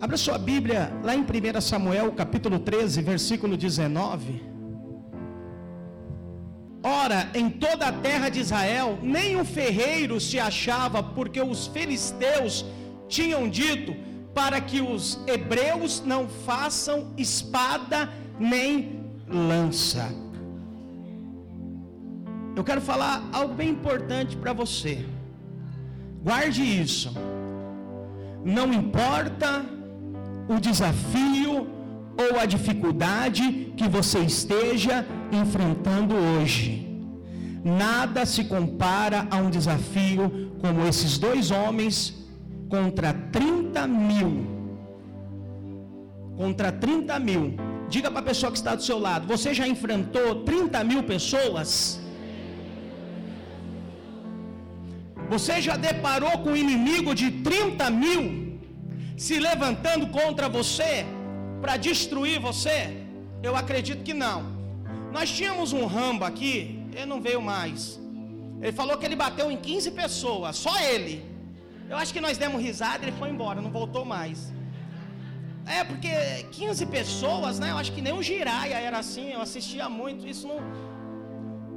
Abra sua Bíblia lá em 1 Samuel, capítulo 13, versículo 19. Ora, em toda a terra de Israel, nem um ferreiro se achava, porque os filisteus tinham dito para que os hebreus não façam espada nem lança. Eu quero falar algo bem importante para você. Guarde isso. Não importa o desafio ou a dificuldade que você esteja enfrentando hoje. Nada se compara a um desafio como esses dois homens contra 30 mil. Contra 30 mil. Diga para a pessoa que está do seu lado: você já enfrentou 30 mil pessoas? Você já deparou com um inimigo de 30 mil se levantando contra você para destruir você? Eu acredito que não. Nós tínhamos um Rambo aqui, ele não veio mais. Ele falou que ele bateu em 15 pessoas, só ele. Eu acho que nós demos risada, ele foi embora, não voltou mais. É, porque 15 pessoas, né? Eu acho que nem o Giraia era assim, eu assistia muito, isso não.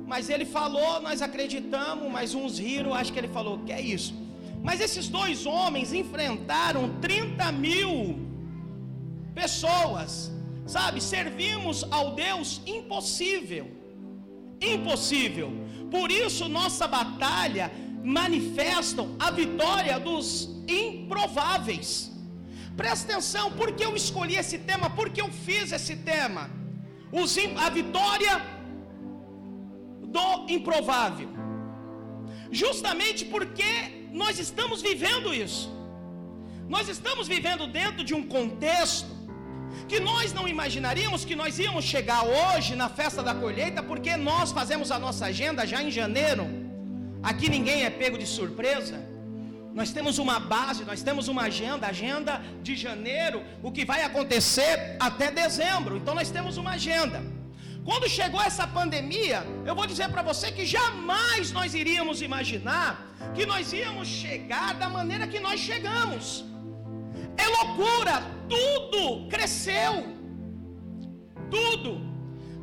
Mas ele falou, nós acreditamos, mas uns riram, acho que ele falou, que é isso. Mas esses dois homens enfrentaram 30 mil pessoas, sabe? Servimos ao Deus impossível. Impossível. Por isso, nossa batalha manifestam a vitória dos improváveis. Presta atenção, por que eu escolhi esse tema? Por que eu fiz esse tema? Os, a vitória do improvável. Justamente porque nós estamos vivendo isso. Nós estamos vivendo dentro de um contexto que nós não imaginaríamos que nós íamos chegar hoje na festa da colheita, porque nós fazemos a nossa agenda já em janeiro. Aqui ninguém é pego de surpresa. Nós temos uma base, nós temos uma agenda, agenda de janeiro, o que vai acontecer até dezembro. Então nós temos uma agenda. Quando chegou essa pandemia, eu vou dizer para você que jamais nós iríamos imaginar que nós íamos chegar da maneira que nós chegamos. É loucura, tudo cresceu. Tudo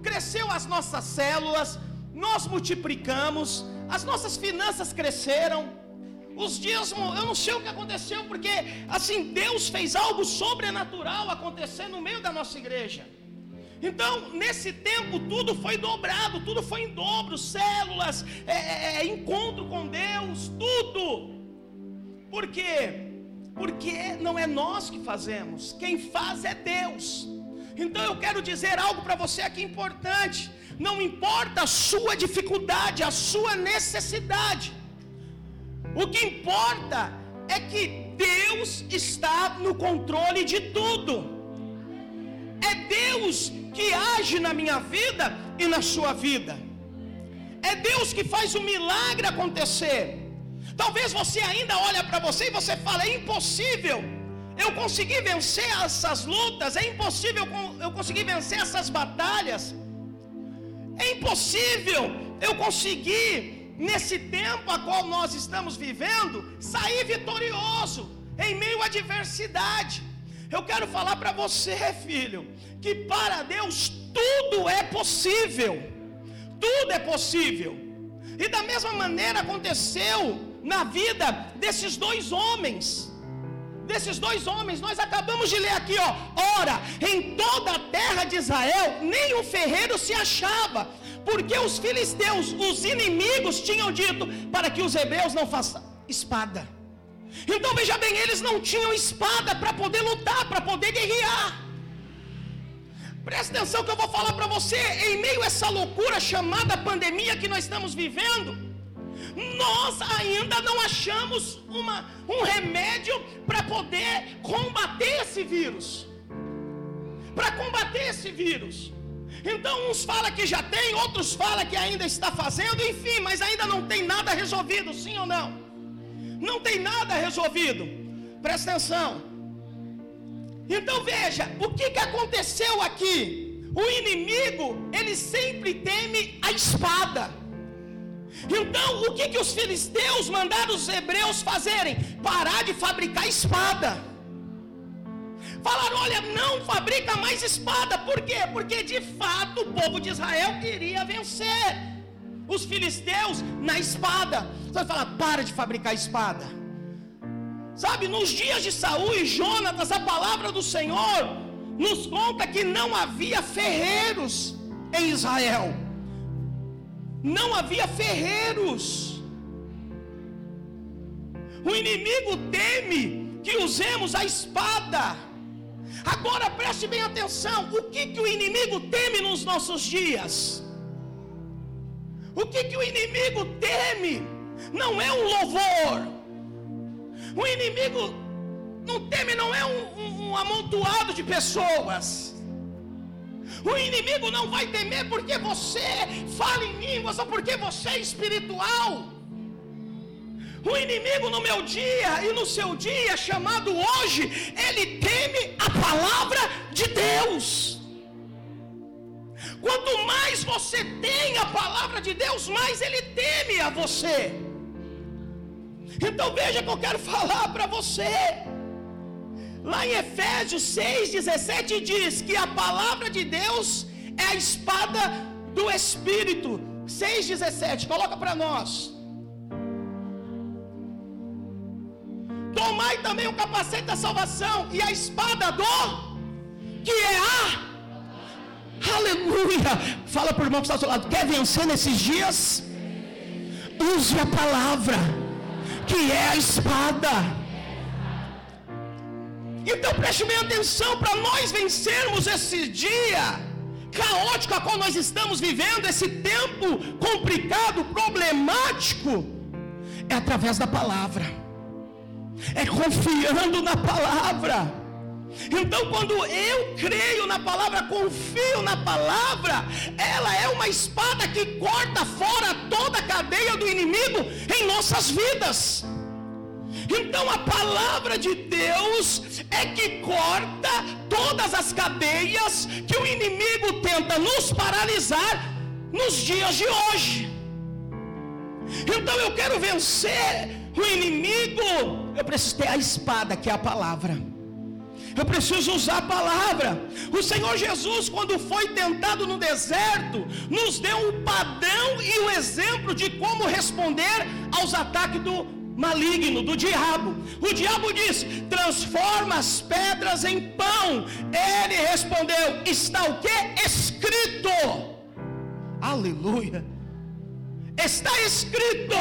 cresceu as nossas células, nós multiplicamos, as nossas finanças cresceram. Os dízimos, eu não sei o que aconteceu, porque assim Deus fez algo sobrenatural acontecer no meio da nossa igreja. Então, nesse tempo, tudo foi dobrado, tudo foi em dobro, células, é, é, é, encontro com Deus, tudo. Por quê? Porque não é nós que fazemos, quem faz é Deus. Então eu quero dizer algo para você aqui importante. Não importa a sua dificuldade, a sua necessidade. O que importa é que Deus está no controle de tudo. É Deus que age na minha vida e na sua vida. É Deus que faz o milagre acontecer. Talvez você ainda olha para você e você fala: é impossível eu conseguir vencer essas lutas, é impossível eu conseguir vencer essas batalhas. É impossível eu conseguir nesse tempo a qual nós estamos vivendo sair vitorioso em meio à adversidade. Eu quero falar para você, filho, que para Deus tudo é possível. Tudo é possível. E da mesma maneira aconteceu na vida desses dois homens. Desses dois homens, nós acabamos de ler aqui, ó. Ora, em toda a terra de Israel, nem um ferreiro se achava, porque os filisteus, os inimigos, tinham dito para que os hebreus não façam espada. Então veja bem, eles não tinham espada para poder lutar, para poder guerrear. Presta atenção que eu vou falar para você, em meio a essa loucura chamada pandemia que nós estamos vivendo, nós ainda não achamos uma, um remédio para poder combater esse vírus. Para combater esse vírus. Então uns falam que já tem, outros falam que ainda está fazendo, enfim, mas ainda não tem nada resolvido, sim ou não? Não tem nada resolvido. Presta atenção. Então veja, o que, que aconteceu aqui? O inimigo, ele sempre teme a espada. Então, o que, que os filisteus mandaram os hebreus fazerem? Parar de fabricar espada. Falaram: olha, não fabrica mais espada. Por quê? Porque de fato o povo de Israel iria vencer os filisteus na espada. Você vai falar: para de fabricar espada. Sabe, nos dias de Saul e Jonatas, a palavra do Senhor nos conta que não havia ferreiros em Israel. Não havia ferreiros. O inimigo teme que usemos a espada. Agora preste bem atenção: o que, que o inimigo teme nos nossos dias? O que, que o inimigo teme? Não é um louvor. O inimigo não teme, não é um, um, um amontoado de pessoas. O inimigo não vai temer porque você fala em línguas ou porque você é espiritual. O inimigo no meu dia e no seu dia, chamado hoje, ele teme a palavra de Deus. Quanto mais você tem a palavra de Deus, mais ele teme a você. Então veja que eu quero falar para você. Lá em Efésios 6,17 diz que a palavra de Deus é a espada do Espírito. 6,17, coloca para nós. Tomai também o capacete da salvação e a espada do que é a Aleluia. Fala para o irmão que está ao seu lado. Quer vencer nesses dias? Use a palavra, que é a espada. Então preste bem atenção para nós vencermos esse dia caótico a qual nós estamos vivendo, esse tempo complicado, problemático, é através da palavra, é confiando na palavra. Então, quando eu creio na palavra, confio na palavra, ela é uma espada que corta fora toda a cadeia do inimigo em nossas vidas. Então a palavra de Deus é que corta todas as cadeias que o inimigo tenta nos paralisar nos dias de hoje. Então eu quero vencer o inimigo, eu preciso ter a espada que é a palavra. Eu preciso usar a palavra. O Senhor Jesus, quando foi tentado no deserto, nos deu um padrão e um exemplo de como responder aos ataques do maligno, do diabo. O diabo diz: transforma as pedras em pão. Ele respondeu: está o que? Escrito. Aleluia. Está escrito.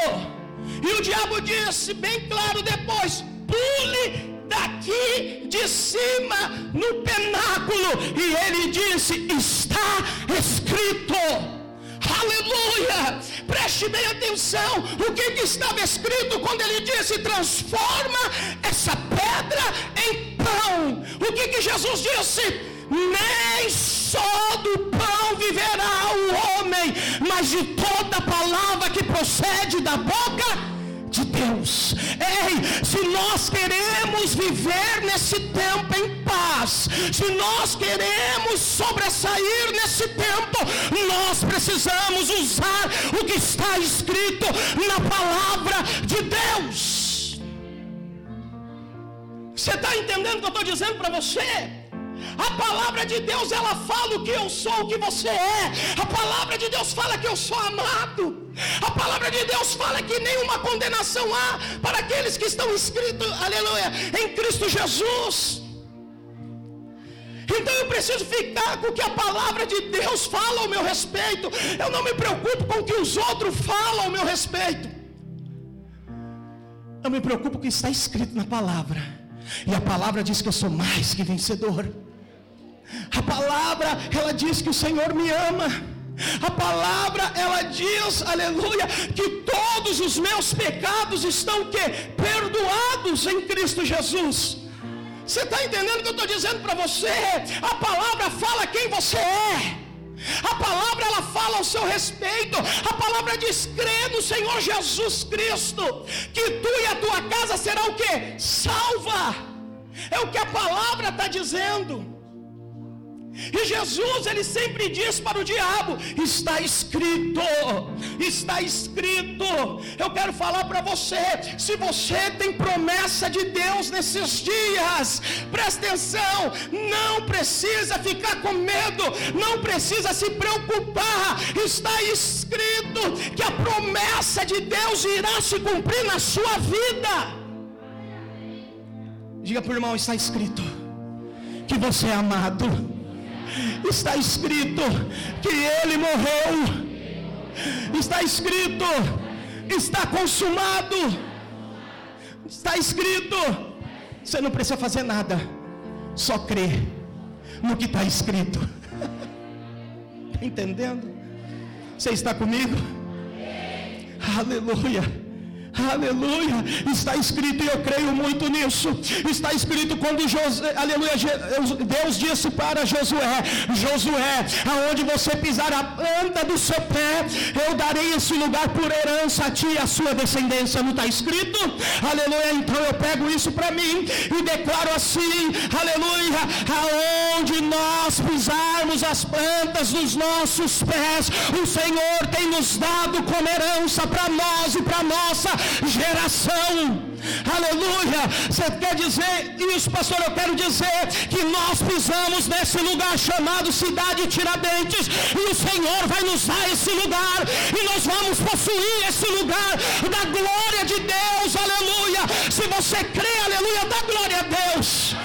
E o diabo disse bem claro depois: pule daqui de cima no penáculo. E ele disse: Está escrito. Aleluia! Preste bem atenção. O que, que estava escrito quando ele disse: Transforma essa pedra em pão. O que, que Jesus disse? Nem só do pão viverá o homem, mas de toda palavra que procede da boca de Deus. Ei, se nós queremos viver nesse tempo em paz, se nós queremos sobressair nesse tempo, nós precisamos usar o que está escrito na palavra de Deus. Você está entendendo o que eu estou dizendo para você? A palavra de Deus, ela fala o que eu sou, o que você é. A palavra de Deus fala que eu sou amado. A palavra de Deus fala que nenhuma condenação há para aqueles que estão inscritos, aleluia, em Cristo Jesus. Então eu preciso ficar com o que a palavra de Deus fala ao meu respeito. Eu não me preocupo com o que os outros falam ao meu respeito. Eu me preocupo com o que está escrito na palavra. E a palavra diz que eu sou mais que vencedor. A palavra, ela diz que o Senhor me ama. A palavra, ela diz, aleluia, que todos os meus pecados estão que perdoados em Cristo Jesus. Você está entendendo o que eu estou dizendo para você? A palavra fala quem você é. A palavra ela fala ao seu respeito. A palavra diz: crê no Senhor Jesus Cristo, que tu e a tua casa será o que? Salva. É o que a palavra está dizendo. E Jesus, ele sempre diz para o diabo: está escrito, está escrito. Eu quero falar para você: se você tem promessa de Deus nesses dias, presta atenção, não precisa ficar com medo, não precisa se preocupar, está escrito que a promessa de Deus irá se cumprir na sua vida. Diga para o irmão: está escrito que você é amado. Está escrito que ele morreu. Está escrito, está consumado. Está escrito. Você não precisa fazer nada, só crer no que está escrito. Está entendendo? Você está comigo? Aleluia. Aleluia, está escrito e eu creio muito nisso. Está escrito quando aleluia, Deus disse para Josué: Josué, aonde você pisar a planta do seu pé, eu darei esse lugar por herança a ti e a sua descendência. Não está escrito? Aleluia. Então eu pego isso para mim e declaro assim: Aleluia, aonde nós pisarmos as plantas dos nossos pés, o Senhor tem nos dado como herança para nós e para nossa geração. Aleluia. Você quer dizer isso, pastor? Eu quero dizer que nós pisamos nesse lugar chamado Cidade Tiradentes, e o Senhor vai nos dar esse lugar, e nós vamos possuir esse lugar da glória de Deus. Aleluia. Se você crê, aleluia, dá glória a Deus.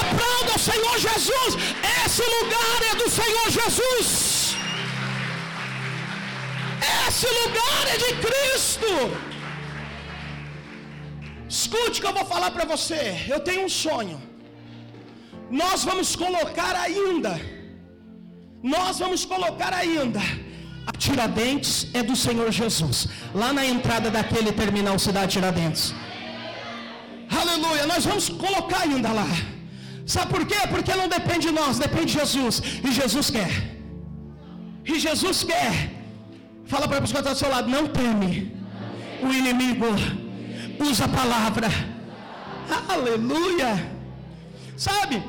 Aplauda o Senhor Jesus. Esse lugar é do Senhor Jesus. Esse lugar é de Cristo. Escute que eu vou falar para você. Eu tenho um sonho. Nós vamos colocar ainda. Nós vamos colocar ainda. A Tiradentes é do Senhor Jesus. Lá na entrada daquele terminal Cidade Tiradentes. Aleluia. Nós vamos colocar ainda lá. Sabe por quê? Porque não depende de nós, depende de Jesus. E Jesus quer. E Jesus quer. Fala para a pessoa que está do seu lado. Não teme o inimigo usa a palavra. Aleluia. Sabe,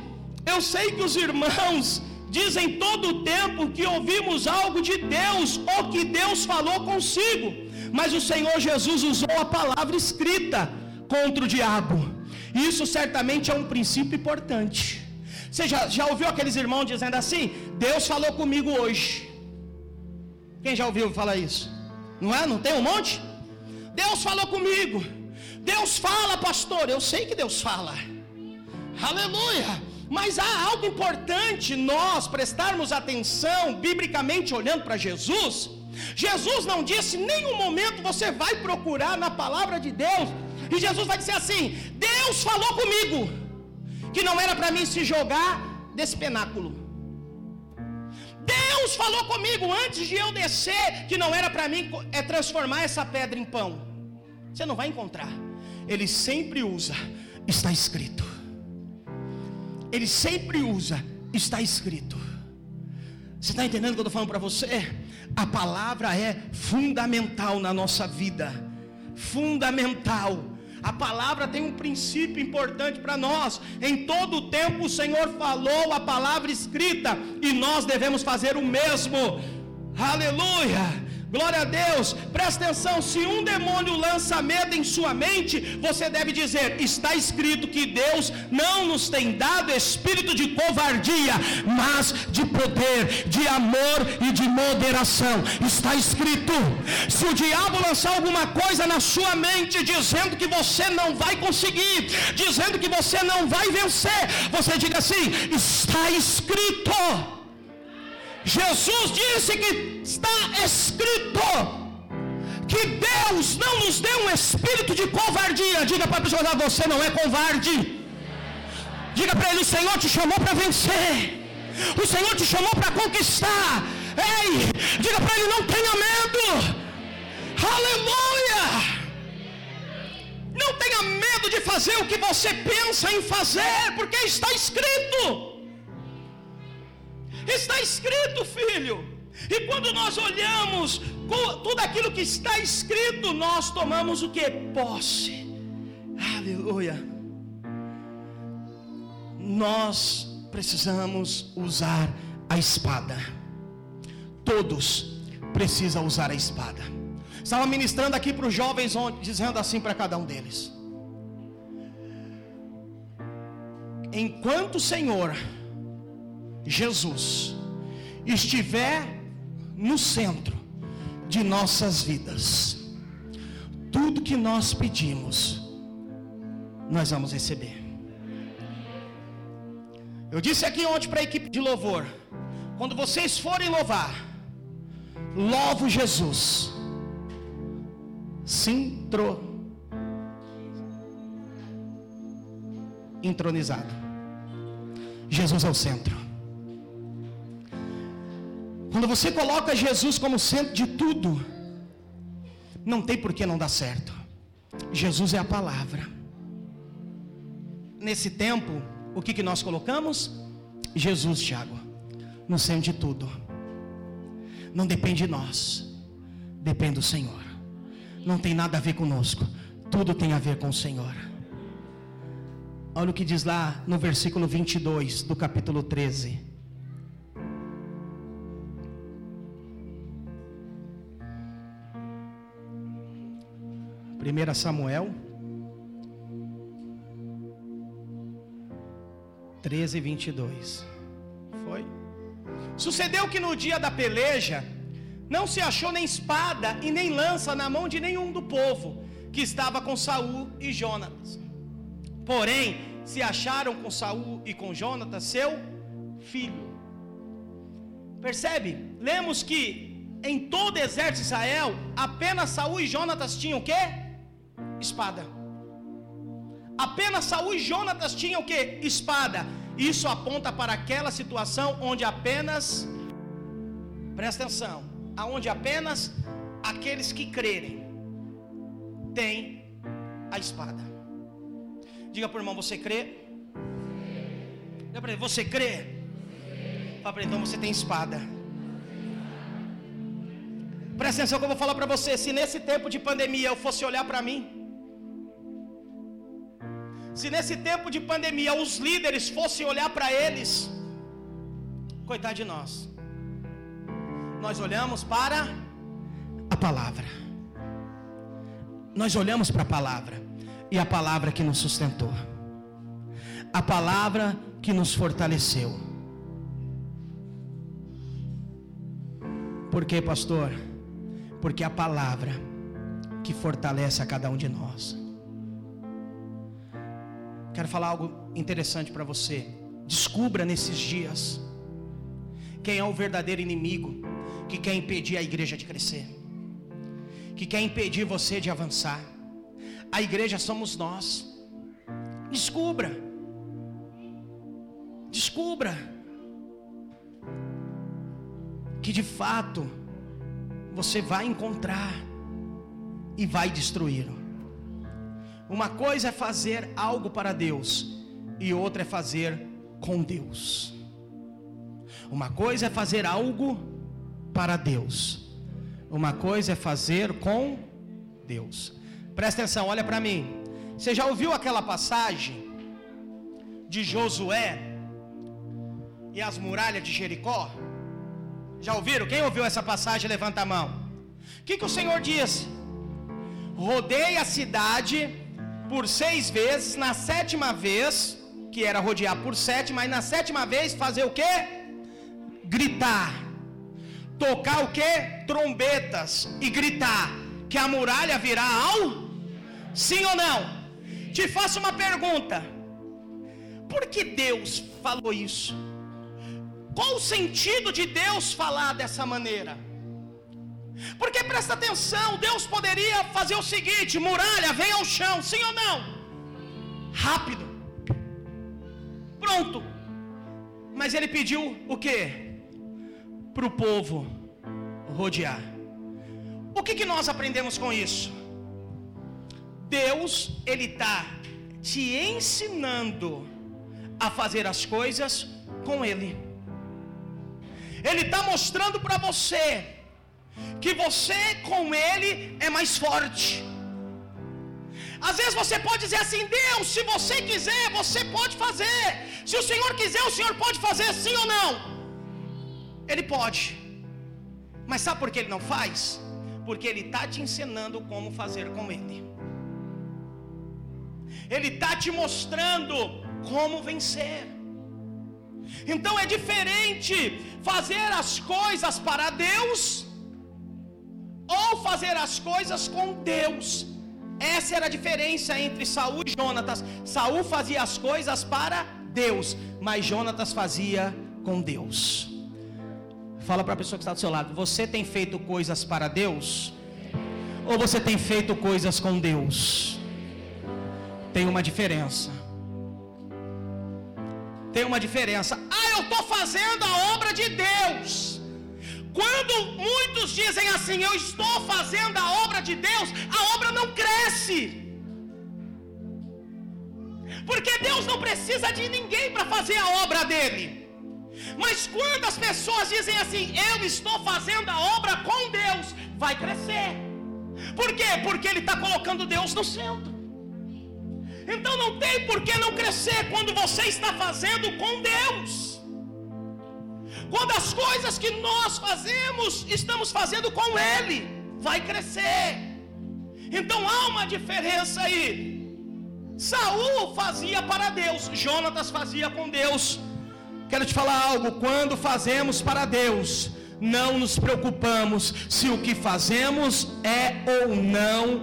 eu sei que os irmãos dizem todo o tempo que ouvimos algo de Deus ou que Deus falou consigo, mas o Senhor Jesus usou a palavra escrita contra o diabo. Isso certamente é um princípio importante. Você já, já ouviu aqueles irmãos dizendo assim? Deus falou comigo hoje. Quem já ouviu falar isso? Não é? Não tem um monte? Deus falou comigo. Deus fala, pastor. Eu sei que Deus fala. Aleluia. Mas há algo importante nós prestarmos atenção, biblicamente olhando para Jesus. Jesus não disse em nenhum momento você vai procurar na palavra de Deus. E Jesus vai dizer assim: Deus falou comigo que não era para mim se jogar desse penáculo. Deus falou comigo antes de eu descer que não era para mim é transformar essa pedra em pão. Você não vai encontrar. Ele sempre usa, está escrito. Ele sempre usa, está escrito. Você está entendendo o que eu estou falando para você? A palavra é fundamental na nossa vida. Fundamental. A palavra tem um princípio importante para nós. Em todo o tempo o Senhor falou a palavra escrita e nós devemos fazer o mesmo. Aleluia. Glória a Deus, presta atenção: se um demônio lança medo em sua mente, você deve dizer: está escrito que Deus não nos tem dado espírito de covardia, mas de poder, de amor e de moderação. Está escrito. Se o diabo lançar alguma coisa na sua mente, dizendo que você não vai conseguir, dizendo que você não vai vencer, você diga assim: está escrito. Jesus disse que está escrito que Deus não nos deu um espírito de covardia. Diga para a pessoa: você não é covarde. Diga para ele: o Senhor te chamou para vencer. O Senhor te chamou para conquistar. Ei, diga para ele: não tenha medo. Aleluia. Não tenha medo de fazer o que você pensa em fazer, porque está escrito. Está escrito, filho. E quando nós olhamos tudo aquilo que está escrito, nós tomamos o que? Posse. Aleluia. Nós precisamos usar a espada. Todos precisam usar a espada. Estava ministrando aqui para os jovens, dizendo assim para cada um deles: Enquanto o Senhor Jesus estiver no centro de nossas vidas, tudo que nós pedimos, nós vamos receber. Eu disse aqui ontem para a equipe de louvor: quando vocês forem louvar, louvo Jesus. Sintro entronizado. Jesus é o centro. Quando você coloca Jesus como centro de tudo, não tem por que não dar certo. Jesus é a palavra. Nesse tempo, o que, que nós colocamos? Jesus, Tiago, no centro de tudo. Não depende de nós, depende do Senhor. Não tem nada a ver conosco, tudo tem a ver com o Senhor. Olha o que diz lá no versículo 22 do capítulo 13. Primeira Samuel 13, 22. Foi? Sucedeu que no dia da peleja, não se achou nem espada e nem lança na mão de nenhum do povo que estava com Saul e Jonatas. Porém, se acharam com Saul e com Jonatas, seu filho. Percebe? Lemos que em todo o exército de Israel, apenas Saul e Jonatas tinham o quê? Espada. Apenas Saul e Jonatas tinham o que? Espada. Isso aponta para aquela situação onde apenas, presta atenção, aonde apenas aqueles que crerem têm a espada. Diga para o irmão, você crê? Diga para ele, você crê? Fala para ele, então você tem espada. Presta atenção que eu vou falar para você. Se nesse tempo de pandemia eu fosse olhar para mim, se nesse tempo de pandemia os líderes fossem olhar para eles, coitado de nós, nós olhamos para a palavra, nós olhamos para a palavra, e a palavra que nos sustentou, a palavra que nos fortaleceu. Por quê, pastor? Porque a palavra que fortalece a cada um de nós. Quero falar algo interessante para você. Descubra nesses dias quem é o verdadeiro inimigo que quer impedir a igreja de crescer, que quer impedir você de avançar. A igreja somos nós. Descubra. Descubra que de fato você vai encontrar e vai destruí-lo. Uma coisa é fazer algo para Deus, e outra é fazer com Deus. Uma coisa é fazer algo para Deus, uma coisa é fazer com Deus. Presta atenção, olha para mim. Você já ouviu aquela passagem de Josué e as muralhas de Jericó? Já ouviram? Quem ouviu essa passagem? Levanta a mão. O que, que o Senhor diz? Rodei a cidade por seis vezes, na sétima vez, que era rodear por sete, mas na sétima vez fazer o que? Gritar. Tocar o que? Trombetas e gritar que a muralha virá ao? Sim ou não? Te faço uma pergunta. Por que Deus falou isso? Qual o sentido de Deus falar dessa maneira? Porque presta atenção, Deus poderia fazer o seguinte: muralha, vem ao chão, sim ou não? Rápido. Pronto. Mas ele pediu o que? Para o povo rodear. O que, que nós aprendemos com isso? Deus, Ele está te ensinando a fazer as coisas com Ele. Ele está mostrando para você que você com Ele é mais forte. Às vezes você pode dizer assim: Deus, se você quiser, você pode fazer. Se o Senhor quiser, o Senhor pode fazer sim ou não. Ele pode. Mas sabe por que ele não faz? Porque ele está te ensinando como fazer com ele. Ele está te mostrando como vencer. Então é diferente fazer as coisas para Deus ou fazer as coisas com Deus. Essa era a diferença entre Saul e Jonatas. Saul fazia as coisas para Deus, mas Jonatas fazia com Deus. Fala para a pessoa que está do seu lado: Você tem feito coisas para Deus? Ou você tem feito coisas com Deus? Tem uma diferença. Tem uma diferença. Ah, eu estou fazendo a obra de Deus. Quando muitos dizem assim, eu estou fazendo a obra de Deus, a obra não cresce. Porque Deus não precisa de ninguém para fazer a obra dele. Mas quando as pessoas dizem assim, eu estou fazendo a obra com Deus, vai crescer. Por quê? Porque Ele está colocando Deus no centro. Então não tem por que não crescer quando você está fazendo com Deus. Quando as coisas que nós fazemos, estamos fazendo com Ele, vai crescer. Então há uma diferença aí. Saul fazia para Deus, Jonatas fazia com Deus. Quero te falar algo: quando fazemos para Deus, não nos preocupamos se o que fazemos é ou não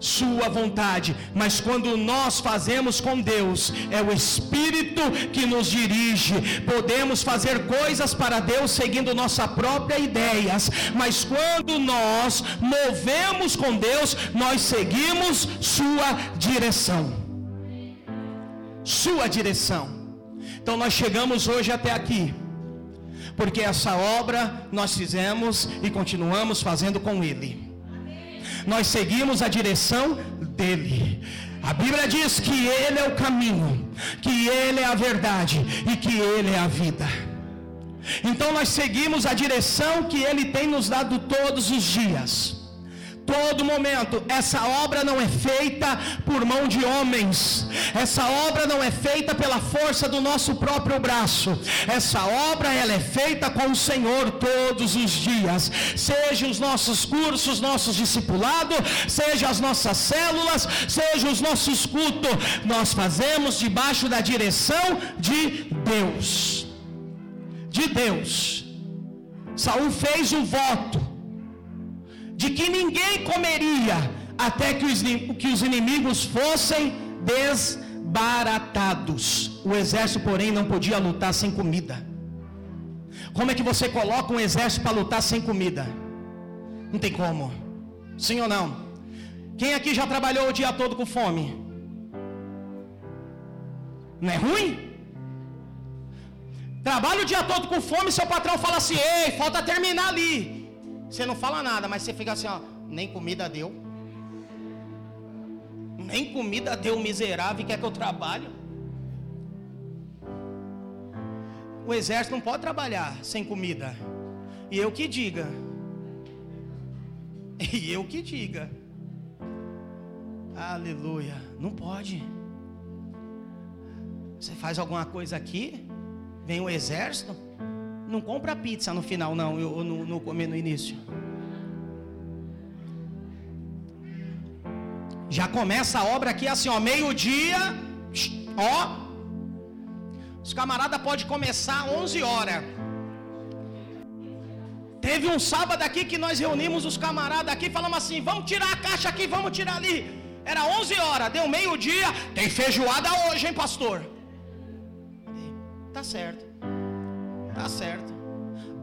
sua vontade, mas quando nós fazemos com Deus, é o Espírito que nos dirige. Podemos fazer coisas para Deus seguindo nossa própria ideias, mas quando nós movemos com Deus, nós seguimos sua direção. Sua direção. Então nós chegamos hoje até aqui, porque essa obra nós fizemos e continuamos fazendo com Ele. Nós seguimos a direção dele. A Bíblia diz que Ele é o caminho, que Ele é a verdade e que Ele é a vida. Então nós seguimos a direção que Ele tem nos dado todos os dias todo momento. Essa obra não é feita por mão de homens. Essa obra não é feita pela força do nosso próprio braço. Essa obra ela é feita com o Senhor todos os dias. Seja os nossos cursos, nossos discipulados, seja as nossas células, seja os nossos cultos, nós fazemos debaixo da direção de Deus. De Deus. Saul fez um voto de que ninguém comeria até que os, que os inimigos fossem desbaratados. O exército, porém, não podia lutar sem comida. Como é que você coloca um exército para lutar sem comida? Não tem como. Sim ou não? Quem aqui já trabalhou o dia todo com fome? Não é ruim? Trabalha o dia todo com fome, seu patrão fala assim: ei, falta terminar ali. Você não fala nada, mas você fica assim, ó, nem comida deu. Nem comida deu, miserável, quer que eu trabalhe. O exército não pode trabalhar sem comida. E eu que diga. E eu que diga. Aleluia. Não pode. Você faz alguma coisa aqui, vem o exército, não compra pizza no final, não, eu, no, no comer no início. Já começa a obra aqui assim, ó, meio-dia, ó. Os camaradas podem começar 11 horas. Teve um sábado aqui que nós reunimos os camaradas aqui, falamos assim: vamos tirar a caixa aqui, vamos tirar ali. Era 11 horas, deu meio-dia, tem feijoada hoje, hein, pastor? Tá certo. Tá certo.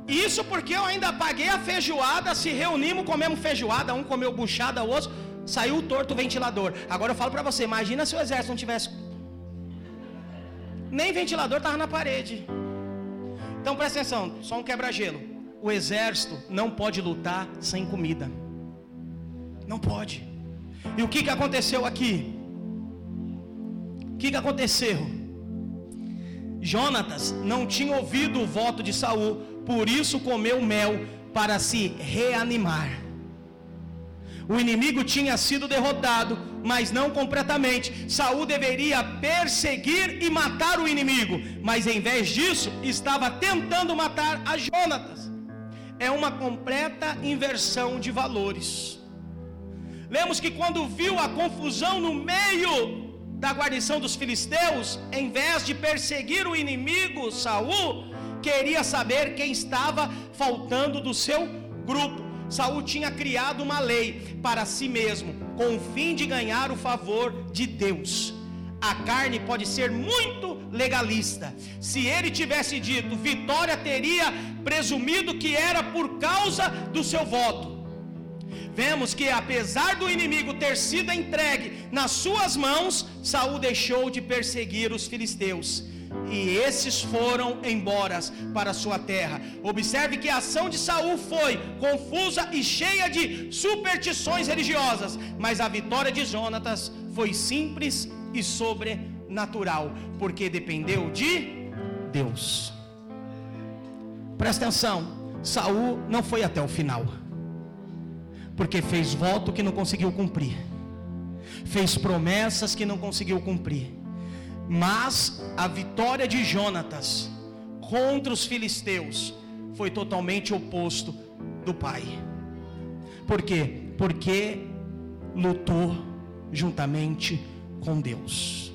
Isso porque eu ainda paguei a feijoada, se reunimos, comemos feijoada, um comeu buchada, o outro saiu torto o ventilador. Agora eu falo para você, imagina se o exército não tivesse nem ventilador tava na parede. Então presta atenção, só um quebra-gelo. O exército não pode lutar sem comida. Não pode. E o que, que aconteceu aqui? O que, que aconteceu? Jonatas não tinha ouvido o voto de Saul, por isso comeu mel para se reanimar. O inimigo tinha sido derrotado, mas não completamente. Saul deveria perseguir e matar o inimigo, mas em vez disso, estava tentando matar a Jonatas. É uma completa inversão de valores. Lemos que quando viu a confusão no meio da guarnição dos filisteus, em vez de perseguir o inimigo, Saul queria saber quem estava faltando do seu grupo. Saul tinha criado uma lei para si mesmo, com o fim de ganhar o favor de Deus. A carne pode ser muito legalista. Se ele tivesse dito vitória, teria presumido que era por causa do seu voto. Vemos que apesar do inimigo ter sido entregue nas suas mãos, Saul deixou de perseguir os filisteus e esses foram embora para sua terra. Observe que a ação de Saul foi confusa e cheia de superstições religiosas, mas a vitória de Jonatas foi simples e sobrenatural, porque dependeu de Deus. Presta atenção, Saul não foi até o final. Porque fez voto que não conseguiu cumprir. Fez promessas que não conseguiu cumprir mas a vitória de Jonatas contra os filisteus foi totalmente oposto do pai. Por quê? Porque lutou juntamente com Deus.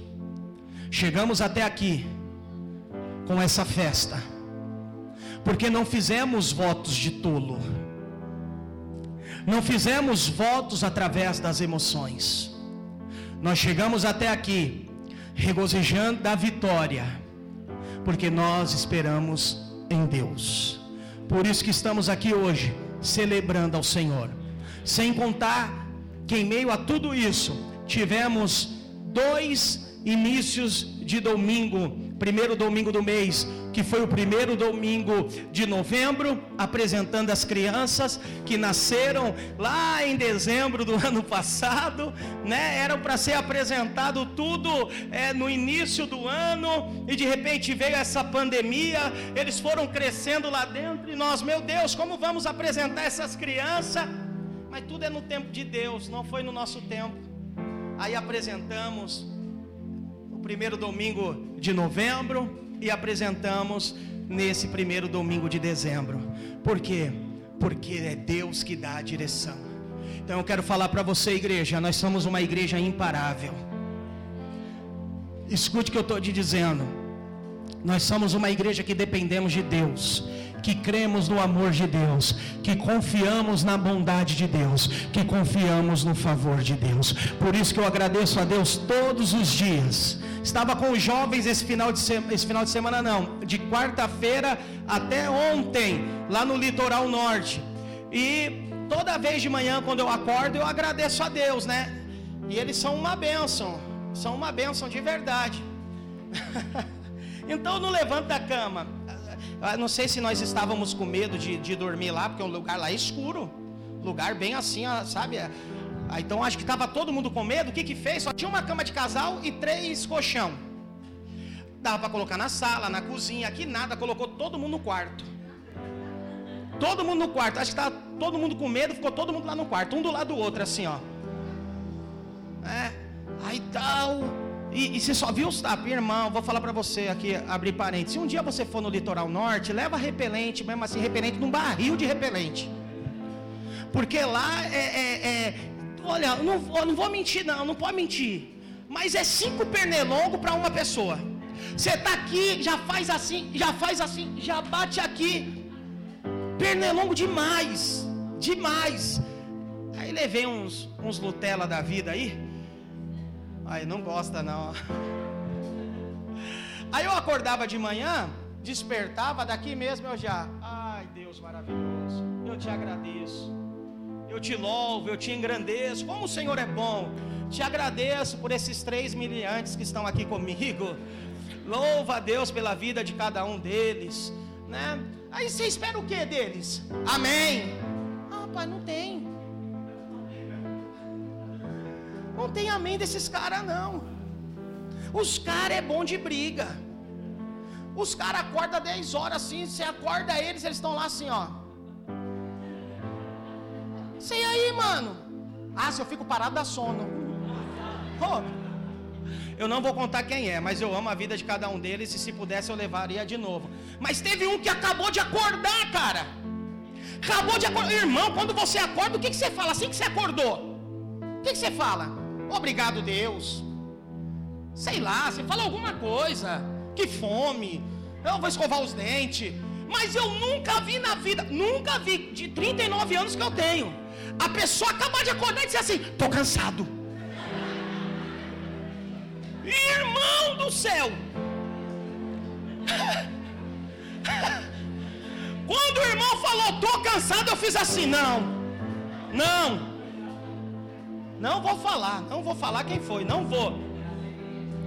Chegamos até aqui com essa festa, porque não fizemos votos de tolo, não fizemos votos através das emoções. Nós chegamos até aqui regozijando da vitória, porque nós esperamos em Deus. Por isso que estamos aqui hoje, celebrando ao Senhor. Sem contar que em meio a tudo isso, tivemos dois inícios de domingo primeiro domingo do mês, que foi o primeiro domingo de novembro, apresentando as crianças que nasceram lá em dezembro do ano passado, né? Eram para ser apresentado tudo é, no início do ano e de repente veio essa pandemia. Eles foram crescendo lá dentro e nós, meu Deus, como vamos apresentar essas crianças? Mas tudo é no tempo de Deus, não foi no nosso tempo. Aí apresentamos primeiro domingo de novembro e apresentamos nesse primeiro domingo de dezembro. Por quê? Porque é Deus que dá a direção. Então eu quero falar para você, igreja, nós somos uma igreja imparável. Escute o que eu estou te dizendo. Nós somos uma igreja que dependemos de Deus que cremos no amor de Deus, que confiamos na bondade de Deus, que confiamos no favor de Deus. Por isso que eu agradeço a Deus todos os dias. Estava com os jovens esse final de, semana, esse final de semana não, de quarta-feira até ontem, lá no litoral norte. E toda vez de manhã quando eu acordo, eu agradeço a Deus, né? E eles são uma bênção, são uma bênção de verdade. então não levanta da cama. Eu não sei se nós estávamos com medo de, de dormir lá, porque o lugar lá é escuro. Lugar bem assim, sabe? Ah, então acho que estava todo mundo com medo. O que que fez? Só tinha uma cama de casal e três colchão. Dava para colocar na sala, na cozinha, aqui nada, colocou todo mundo no quarto. Todo mundo no quarto. Acho que estava todo mundo com medo, ficou todo mundo lá no quarto, um do lado do outro, assim, ó. É. Aí tal. E, e você só viu os tapas, irmão. Vou falar para você aqui, abrir parênteses. Se um dia você for no litoral norte, leva repelente, mesmo assim, repelente num barril de repelente. Porque lá é. é, é olha, não, não vou mentir, não, não pode mentir. Mas é cinco pernilongos para uma pessoa. Você está aqui, já faz assim, já faz assim, já bate aqui. Pernilongo demais, demais. Aí levei uns, uns Nutella da vida aí. Aí não gosta não. Aí eu acordava de manhã, despertava daqui mesmo eu já, ai Deus maravilhoso, eu te agradeço. Eu te louvo, eu te engrandeço. Como o Senhor é bom. Te agradeço por esses três miliantes que estão aqui comigo. Louva a Deus pela vida de cada um deles, né? Aí você espera o que deles? Amém. Ah, pai, não tem. Não tem amém desses caras, não. Os caras é bom de briga. Os caras acordam 10 horas assim, você acorda eles, eles estão lá assim, ó. Sei aí, mano. Ah, se eu fico parado dá sono. Oh, eu não vou contar quem é, mas eu amo a vida de cada um deles e se pudesse eu levaria de novo. Mas teve um que acabou de acordar, cara. Acabou de acordar. Irmão, quando você acorda, o que, que você fala assim que você acordou? O que, que você fala? Obrigado, Deus. Sei lá, você fala alguma coisa. Que fome. Eu vou escovar os dentes. Mas eu nunca vi na vida, nunca vi, de 39 anos que eu tenho, a pessoa acabar de acordar e dizer assim: estou cansado. Irmão do céu! Quando o irmão falou, estou cansado, eu fiz assim: não, não, não vou falar, não vou falar quem foi, não vou.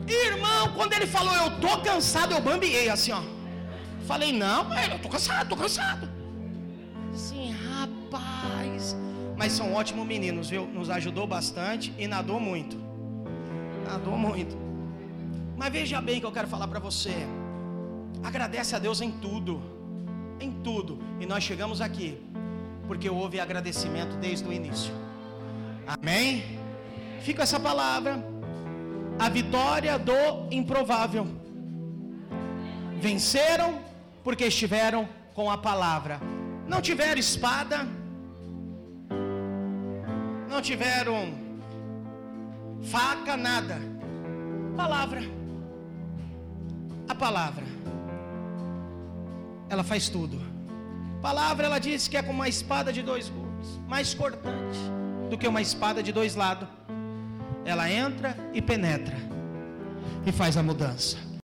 Irmão, quando ele falou, eu estou cansado, eu bambiei assim, ó. Falei, não, eu estou cansado, estou cansado. Sim, rapaz. Mas são ótimos meninos, viu? Nos ajudou bastante e nadou muito. Nadou muito. Mas veja bem que eu quero falar para você. Agradece a Deus em tudo. Em tudo. E nós chegamos aqui porque houve agradecimento desde o início. Amém? Fica essa palavra. A vitória do improvável. Venceram porque estiveram com a palavra. Não tiveram espada, não tiveram faca, nada. Palavra. A palavra. Ela faz tudo. palavra ela diz que é como uma espada de dois gumes, mais cortante do que uma espada de dois lados. Ela entra e penetra e faz a mudança.